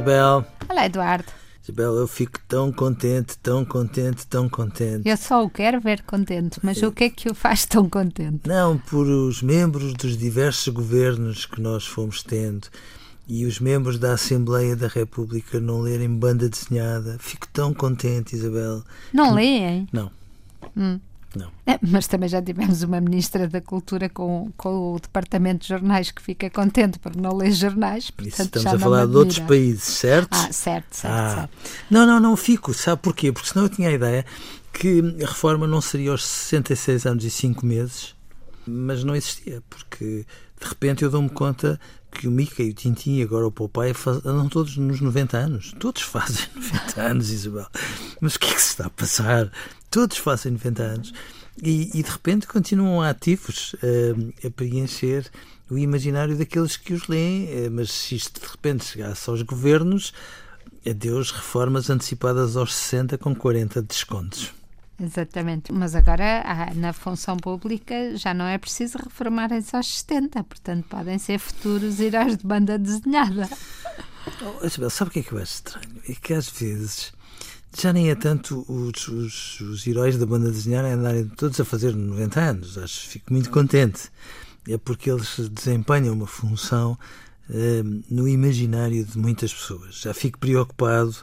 Isabel. Olá, Eduardo. Isabel, eu fico tão contente, tão contente, tão contente. Eu só o quero ver contente, mas o que é que o faz tão contente? Não, por os membros dos diversos governos que nós fomos tendo e os membros da Assembleia da República não lerem banda desenhada. Fico tão contente, Isabel. Não leem? Não. Hum. Não. É, mas também já tivemos uma ministra da Cultura com, com o departamento de jornais que fica contente por não ler jornais. Portanto, Isso estamos a não falar de outros países, certo? Ah, certo, certo, Ah. certo. Não, não, não fico. Sabe porquê? Porque senão eu tinha a ideia que a reforma não seria aos 66 anos e 5 meses, mas não existia, porque de repente eu dou-me conta que o Mica e o Tintin e agora o Popeye faz- andam todos nos 90 anos. Todos fazem 90 anos, Isabel. Mas o que é que se está a passar? Todos fazem 90 anos e, e de repente continuam ativos eh, a preencher o imaginário daqueles que os leem, eh, mas se isto de repente chegasse aos governos, adeus reformas antecipadas aos 60 com 40 de descontos. Exatamente. Mas agora, na função pública, já não é preciso reformarem-se aos 70, portanto, podem ser futuros heróis de banda desenhada. Oh, Isabel, sabe o que é que eu acho estranho? É que às vezes já nem é tanto os, os, os heróis da banda desenhada andarem todos a fazer 90 anos. Acho fico muito contente. É porque eles desempenham uma função eh, no imaginário de muitas pessoas. Já fico preocupado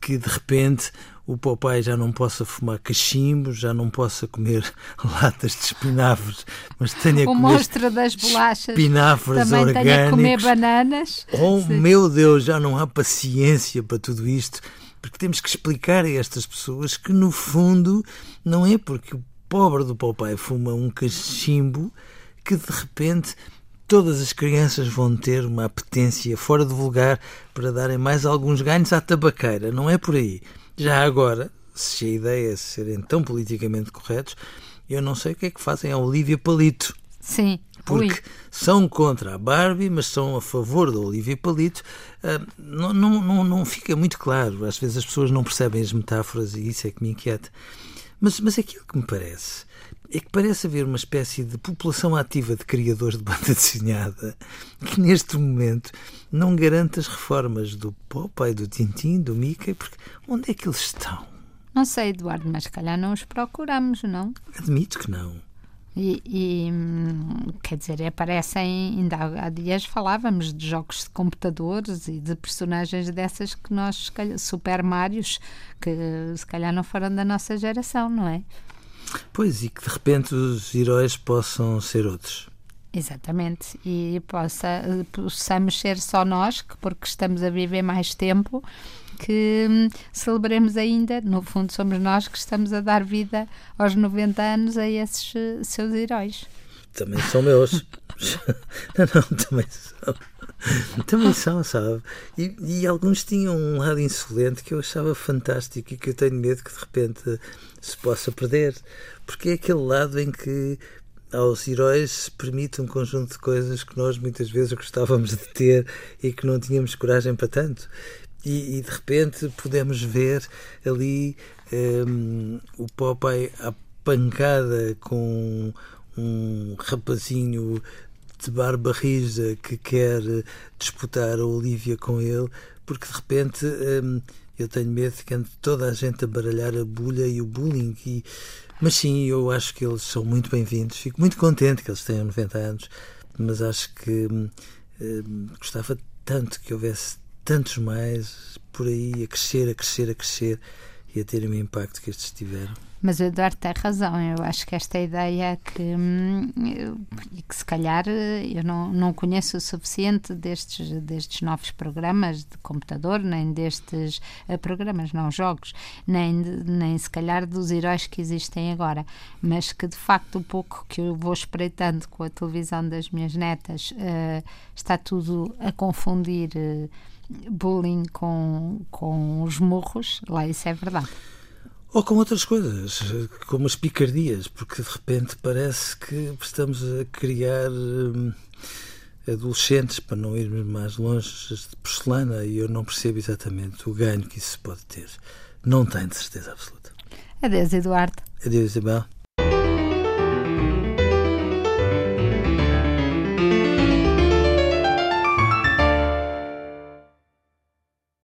que de repente o Popeye já não possa fumar cachimbo, já não possa comer latas de espinafres, mas tenha que comer das bolachas espinafres também tem a comer orgânicos. bananas. Oh Sim. meu Deus, já não há paciência para tudo isto, porque temos que explicar a estas pessoas que no fundo não é porque o pobre do Popeye fuma um cachimbo que de repente todas as crianças vão ter uma apetência fora de vulgar para darem mais alguns ganhos à tabaqueira, não é por aí. Já agora, se a ideia é serem tão politicamente corretos, eu não sei o que é que fazem a Olívia Palito. Sim. Porque Ui. são contra a Barbie, mas são a favor da Olivia Palito. Não, não, não, não fica muito claro. Às vezes as pessoas não percebem as metáforas e isso é que me inquieta. Mas, mas aquilo que me parece é que parece haver uma espécie de população ativa de criadores de banda desenhada que neste momento não garante as reformas do Popeye, do Tintin, do Mickey, porque onde é que eles estão? Não sei, Eduardo, mas se calhar não os procuramos, não? Admito que não. E, e, hum, quer dizer, aparecem, ainda há dias falávamos de jogos de computadores e de personagens dessas que nós, calhar, Super Marios, que se calhar não foram da nossa geração, não é? Pois, e que de repente os heróis possam ser outros. Exatamente, e possa, possamos ser só nós, que porque estamos a viver mais tempo, que hum, celebremos ainda, no fundo somos nós que estamos a dar vida aos 90 anos a esses eh, seus heróis. Também são meus. não, não, também são. Também são, sabe? E, e alguns tinham um lado insolente que eu achava fantástico e que eu tenho medo que de repente se possa perder. Porque é aquele lado em que aos heróis se permite um conjunto de coisas que nós muitas vezes gostávamos de ter e que não tínhamos coragem para tanto. E, e de repente podemos ver ali hum, o Popeye à pancada com um rapazinho de barba rija que quer disputar a Olivia com ele, porque de repente hum, eu tenho medo que ande toda a gente a baralhar a bulha e o bullying. E, mas sim, eu acho que eles são muito bem-vindos. Fico muito contente que eles tenham 90 anos, mas acho que hum, hum, gostava tanto que houvesse tantos mais por aí a crescer, a crescer, a crescer e a terem o impacto que estes tiveram. Mas o Eduardo tem razão, eu acho que esta ideia que, hum, que se calhar eh, eu não, não conheço o suficiente destes, destes novos programas de computador, nem destes eh, programas, não jogos, nem, nem se calhar dos heróis que existem agora, mas que de facto o pouco que eu vou espreitando com a televisão das minhas netas eh, está tudo a confundir bullying com, com os murros, lá isso é verdade. Ou com outras coisas, como as picardias, porque de repente parece que estamos a criar hum, adolescentes, para não irmos mais longe, de porcelana, e eu não percebo exatamente o ganho que isso pode ter. Não tenho de certeza absoluta. Adeus, Eduardo. Adeus, Isabel.